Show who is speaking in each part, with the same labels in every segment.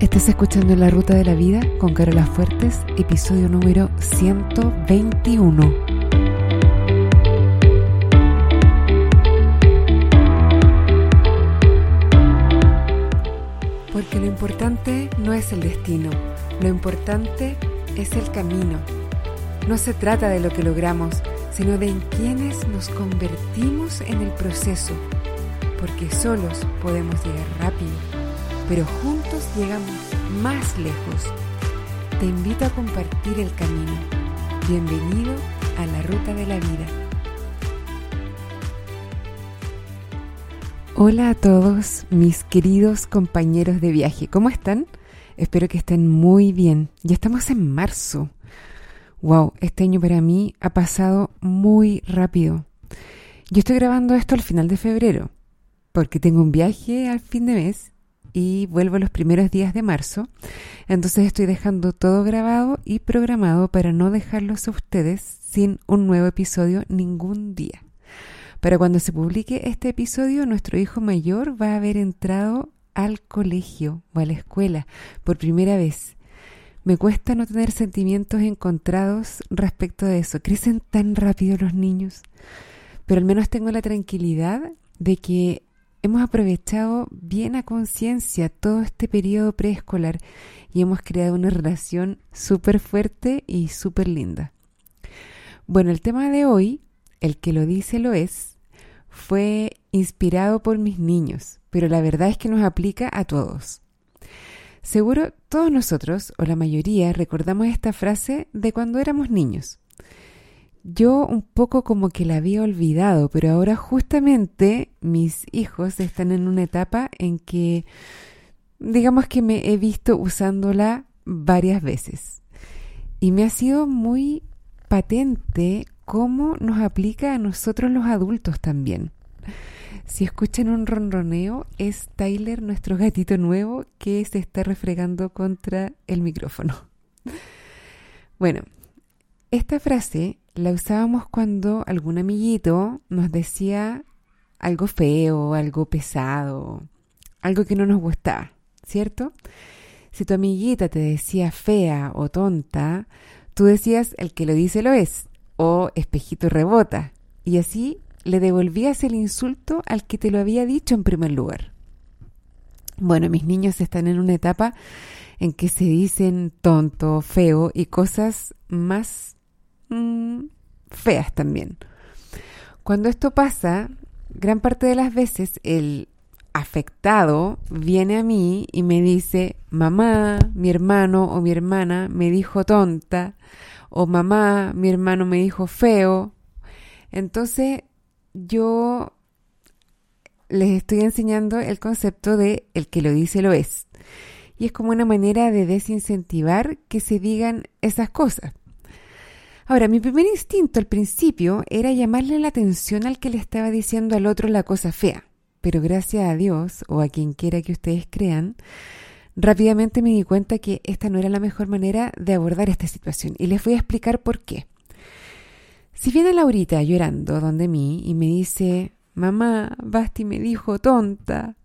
Speaker 1: Estás escuchando La Ruta de la Vida con Carola Fuertes, episodio número 121. Porque lo importante no es el destino, lo importante es el camino. No se trata de lo que logramos, sino de en quienes nos convertimos en el proceso, porque solos podemos llegar rápido pero juntos llegamos más lejos. Te invito a compartir el camino. Bienvenido a la ruta de la vida. Hola a todos mis queridos compañeros de viaje. ¿Cómo están? Espero que estén muy bien. Ya estamos en marzo. Wow, este año para mí ha pasado muy rápido. Yo estoy grabando esto al final de febrero, porque tengo un viaje al fin de mes y vuelvo los primeros días de marzo. Entonces estoy dejando todo grabado y programado para no dejarlos a ustedes sin un nuevo episodio ningún día. Para cuando se publique este episodio, nuestro hijo mayor va a haber entrado al colegio o a la escuela por primera vez. Me cuesta no tener sentimientos encontrados respecto de eso. Crecen tan rápido los niños. Pero al menos tengo la tranquilidad de que hemos aprovechado bien a conciencia todo este periodo preescolar y hemos creado una relación súper fuerte y súper linda. Bueno, el tema de hoy, el que lo dice lo es, fue inspirado por mis niños, pero la verdad es que nos aplica a todos. Seguro todos nosotros, o la mayoría, recordamos esta frase de cuando éramos niños. Yo un poco como que la había olvidado, pero ahora justamente mis hijos están en una etapa en que digamos que me he visto usándola varias veces. Y me ha sido muy patente cómo nos aplica a nosotros los adultos también. Si escuchan un ronroneo, es Tyler, nuestro gatito nuevo, que se está refregando contra el micrófono. Bueno, esta frase la usábamos cuando algún amiguito nos decía algo feo, algo pesado, algo que no nos gustaba, ¿cierto? Si tu amiguita te decía fea o tonta, tú decías el que lo dice lo es, o espejito rebota, y así le devolvías el insulto al que te lo había dicho en primer lugar. Bueno, mis niños están en una etapa en que se dicen tonto, feo y cosas más Mm, feas también. Cuando esto pasa, gran parte de las veces el afectado viene a mí y me dice, mamá, mi hermano o mi hermana me dijo tonta, o mamá, mi hermano me dijo feo. Entonces yo les estoy enseñando el concepto de el que lo dice lo es. Y es como una manera de desincentivar que se digan esas cosas. Ahora, mi primer instinto al principio era llamarle la atención al que le estaba diciendo al otro la cosa fea, pero gracias a Dios, o a quien quiera que ustedes crean, rápidamente me di cuenta que esta no era la mejor manera de abordar esta situación y les voy a explicar por qué. Si viene Laurita llorando donde mí y me dice, mamá, Basti me dijo tonta,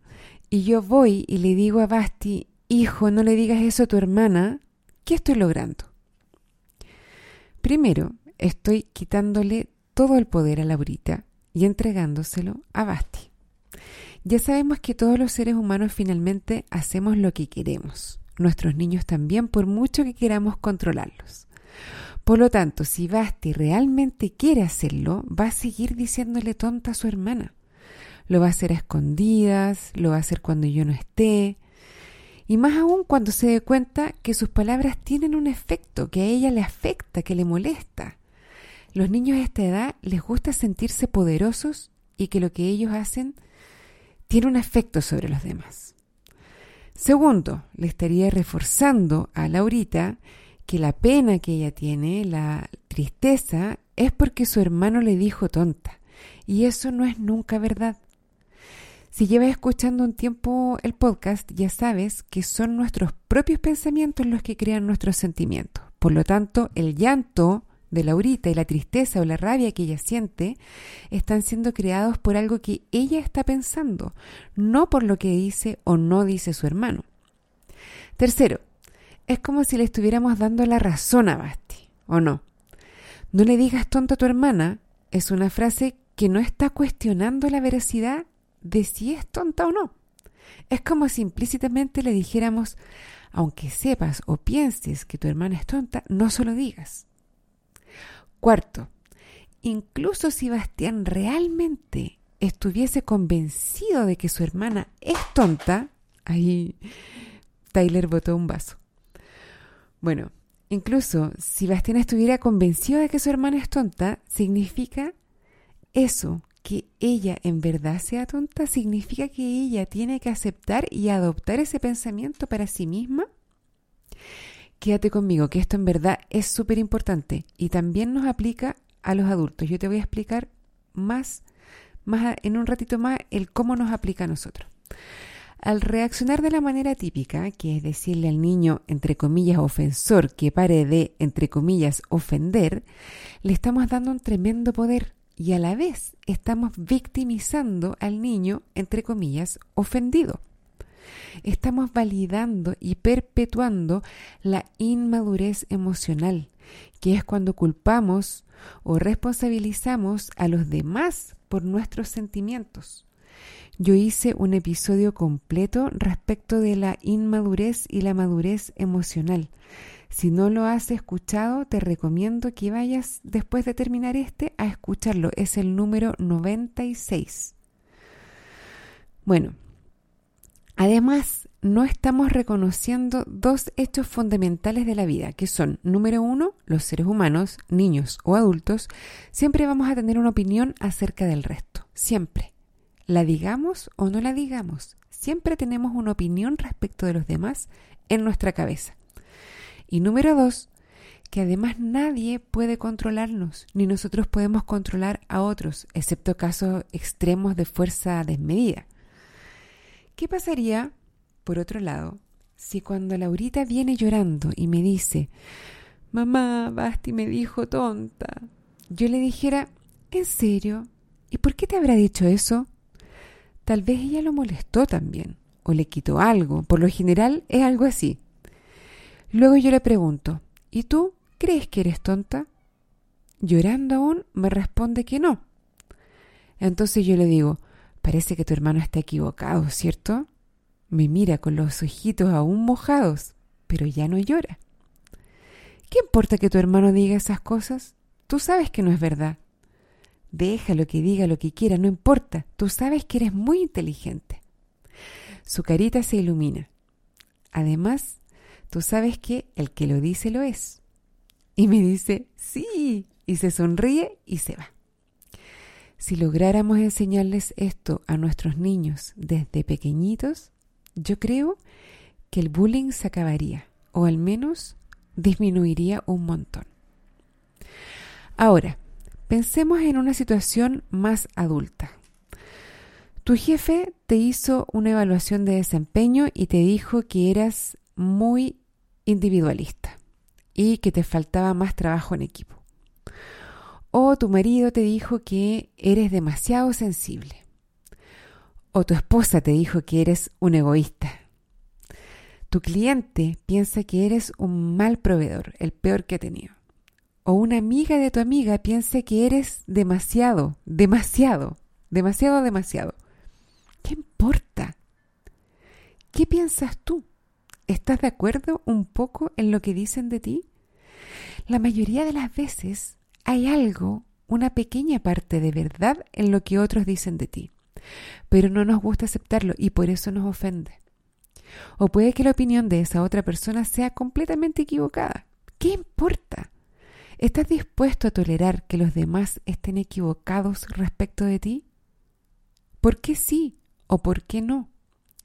Speaker 1: y yo voy y le digo a Basti, hijo, no le digas eso a tu hermana, ¿qué estoy logrando? Primero, estoy quitándole todo el poder a Laurita y entregándoselo a Basti. Ya sabemos que todos los seres humanos finalmente hacemos lo que queremos. Nuestros niños también, por mucho que queramos controlarlos. Por lo tanto, si Basti realmente quiere hacerlo, va a seguir diciéndole tonta a su hermana. Lo va a hacer a escondidas, lo va a hacer cuando yo no esté, y más aún cuando se dé cuenta que sus palabras tienen un efecto, que a ella le afecta, que le molesta. Los niños a esta edad les gusta sentirse poderosos y que lo que ellos hacen tiene un efecto sobre los demás. Segundo, le estaría reforzando a Laurita que la pena que ella tiene, la tristeza, es porque su hermano le dijo tonta. Y eso no es nunca verdad. Si llevas escuchando un tiempo el podcast, ya sabes que son nuestros propios pensamientos los que crean nuestros sentimientos. Por lo tanto, el llanto de Laurita y la tristeza o la rabia que ella siente están siendo creados por algo que ella está pensando, no por lo que dice o no dice su hermano. Tercero, es como si le estuviéramos dando la razón a Basti, ¿o no? No le digas tonto a tu hermana es una frase que no está cuestionando la veracidad de si es tonta o no. Es como si implícitamente le dijéramos, aunque sepas o pienses que tu hermana es tonta, no se lo digas. Cuarto, incluso si Bastián realmente estuviese convencido de que su hermana es tonta, ahí Tyler botó un vaso. Bueno, incluso si Bastián estuviera convencido de que su hermana es tonta, significa eso, que ella en verdad sea tonta, significa que ella tiene que aceptar y adoptar ese pensamiento para sí misma. Quédate conmigo, que esto en verdad es súper importante y también nos aplica a los adultos. Yo te voy a explicar más, más en un ratito más el cómo nos aplica a nosotros. Al reaccionar de la manera típica, que es decirle al niño, entre comillas, ofensor, que pare de, entre comillas, ofender, le estamos dando un tremendo poder y a la vez estamos victimizando al niño, entre comillas, ofendido. Estamos validando y perpetuando la inmadurez emocional, que es cuando culpamos o responsabilizamos a los demás por nuestros sentimientos. Yo hice un episodio completo respecto de la inmadurez y la madurez emocional. Si no lo has escuchado, te recomiendo que vayas después de terminar este a escucharlo. Es el número 96. Bueno, además, no estamos reconociendo dos hechos fundamentales de la vida, que son, número uno, los seres humanos, niños o adultos, siempre vamos a tener una opinión acerca del resto. Siempre. La digamos o no la digamos, siempre tenemos una opinión respecto de los demás en nuestra cabeza. Y número dos, que además nadie puede controlarnos, ni nosotros podemos controlar a otros, excepto casos extremos de fuerza desmedida. ¿Qué pasaría, por otro lado, si cuando Laurita viene llorando y me dice, Mamá, Basti me dijo tonta, yo le dijera, ¿en serio? ¿Y por qué te habrá dicho eso? Tal vez ella lo molestó también, o le quitó algo. Por lo general es algo así. Luego yo le pregunto, ¿y tú crees que eres tonta? Llorando aún, me responde que no. Entonces yo le digo, parece que tu hermano está equivocado, ¿cierto? Me mira con los ojitos aún mojados, pero ya no llora. ¿Qué importa que tu hermano diga esas cosas? Tú sabes que no es verdad. Déjalo que diga lo que quiera, no importa. Tú sabes que eres muy inteligente. Su carita se ilumina. Además, tú sabes que el que lo dice lo es. Y me dice, sí, y se sonríe y se va. Si lográramos enseñarles esto a nuestros niños desde pequeñitos, yo creo que el bullying se acabaría, o al menos disminuiría un montón. Ahora, Pensemos en una situación más adulta. Tu jefe te hizo una evaluación de desempeño y te dijo que eras muy individualista y que te faltaba más trabajo en equipo. O tu marido te dijo que eres demasiado sensible. O tu esposa te dijo que eres un egoísta. Tu cliente piensa que eres un mal proveedor, el peor que ha tenido o una amiga de tu amiga piense que eres demasiado, demasiado, demasiado, demasiado. ¿Qué importa? ¿Qué piensas tú? ¿Estás de acuerdo un poco en lo que dicen de ti? La mayoría de las veces hay algo, una pequeña parte de verdad en lo que otros dicen de ti, pero no nos gusta aceptarlo y por eso nos ofende. O puede que la opinión de esa otra persona sea completamente equivocada. ¿Qué importa? ¿Estás dispuesto a tolerar que los demás estén equivocados respecto de ti? ¿Por qué sí o por qué no?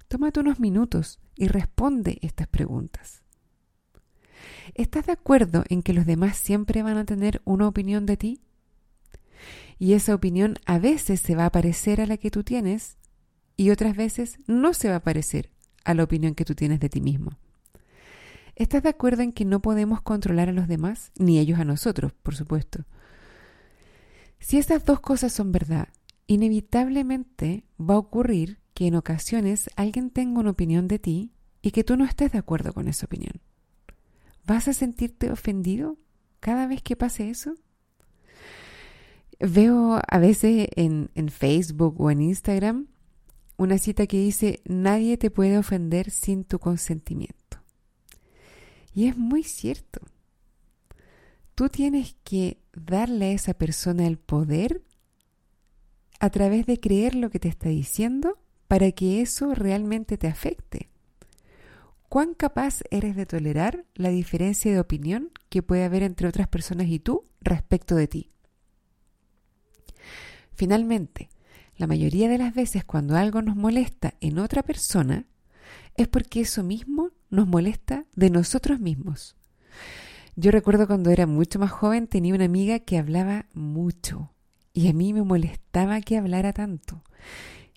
Speaker 1: Tómate unos minutos y responde estas preguntas. ¿Estás de acuerdo en que los demás siempre van a tener una opinión de ti? Y esa opinión a veces se va a parecer a la que tú tienes y otras veces no se va a parecer a la opinión que tú tienes de ti mismo. ¿Estás de acuerdo en que no podemos controlar a los demás, ni ellos a nosotros, por supuesto? Si estas dos cosas son verdad, inevitablemente va a ocurrir que en ocasiones alguien tenga una opinión de ti y que tú no estés de acuerdo con esa opinión. ¿Vas a sentirte ofendido cada vez que pase eso? Veo a veces en, en Facebook o en Instagram una cita que dice, nadie te puede ofender sin tu consentimiento. Y es muy cierto. Tú tienes que darle a esa persona el poder a través de creer lo que te está diciendo para que eso realmente te afecte. ¿Cuán capaz eres de tolerar la diferencia de opinión que puede haber entre otras personas y tú respecto de ti? Finalmente, la mayoría de las veces cuando algo nos molesta en otra persona es porque eso mismo nos molesta de nosotros mismos. Yo recuerdo cuando era mucho más joven tenía una amiga que hablaba mucho y a mí me molestaba que hablara tanto.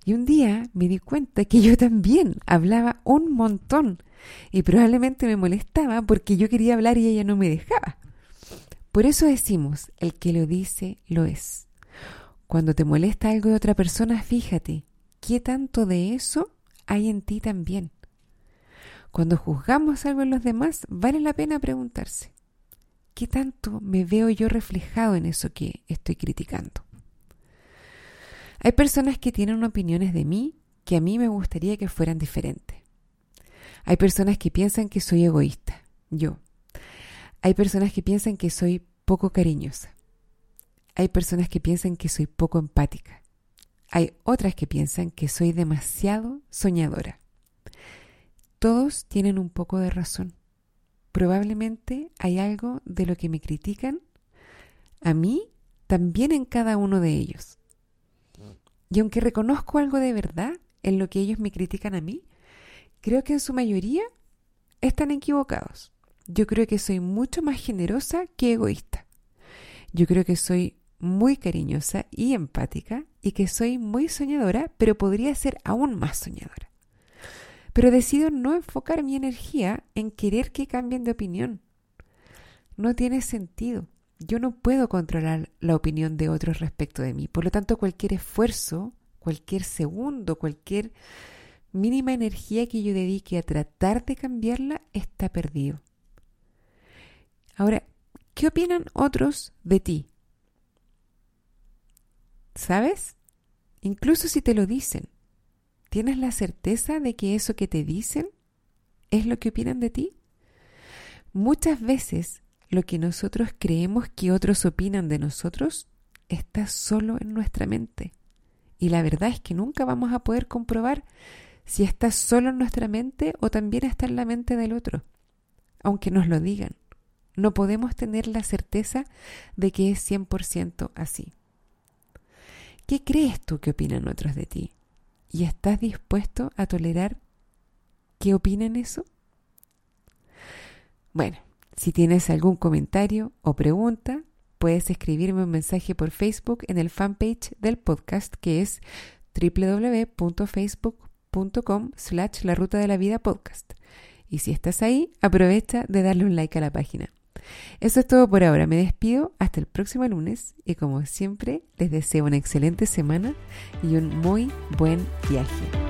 Speaker 1: Y un día me di cuenta que yo también hablaba un montón y probablemente me molestaba porque yo quería hablar y ella no me dejaba. Por eso decimos, el que lo dice, lo es. Cuando te molesta algo de otra persona, fíjate, ¿qué tanto de eso hay en ti también? Cuando juzgamos algo en los demás, vale la pena preguntarse, ¿qué tanto me veo yo reflejado en eso que estoy criticando? Hay personas que tienen opiniones de mí que a mí me gustaría que fueran diferentes. Hay personas que piensan que soy egoísta, yo. Hay personas que piensan que soy poco cariñosa. Hay personas que piensan que soy poco empática. Hay otras que piensan que soy demasiado soñadora. Todos tienen un poco de razón. Probablemente hay algo de lo que me critican a mí también en cada uno de ellos. Y aunque reconozco algo de verdad en lo que ellos me critican a mí, creo que en su mayoría están equivocados. Yo creo que soy mucho más generosa que egoísta. Yo creo que soy muy cariñosa y empática y que soy muy soñadora, pero podría ser aún más soñadora. Pero decido no enfocar mi energía en querer que cambien de opinión. No tiene sentido. Yo no puedo controlar la opinión de otros respecto de mí. Por lo tanto, cualquier esfuerzo, cualquier segundo, cualquier mínima energía que yo dedique a tratar de cambiarla está perdido. Ahora, ¿qué opinan otros de ti? ¿Sabes? Incluso si te lo dicen, ¿tienes la certeza de que eso que te dicen es lo que opinan de ti? Muchas veces lo que nosotros creemos que otros opinan de nosotros está solo en nuestra mente. Y la verdad es que nunca vamos a poder comprobar si está solo en nuestra mente o también está en la mente del otro, aunque nos lo digan. No podemos tener la certeza de que es 100% así. ¿Qué crees tú que opinan otros de ti? ¿Y estás dispuesto a tolerar que opinen eso? Bueno, si tienes algún comentario o pregunta, puedes escribirme un mensaje por Facebook en el fanpage del podcast que es www.facebook.com slash la ruta de la vida podcast. Y si estás ahí, aprovecha de darle un like a la página. Eso es todo por ahora. Me despido hasta el próximo lunes y como siempre les deseo una excelente semana y un muy buen viaje.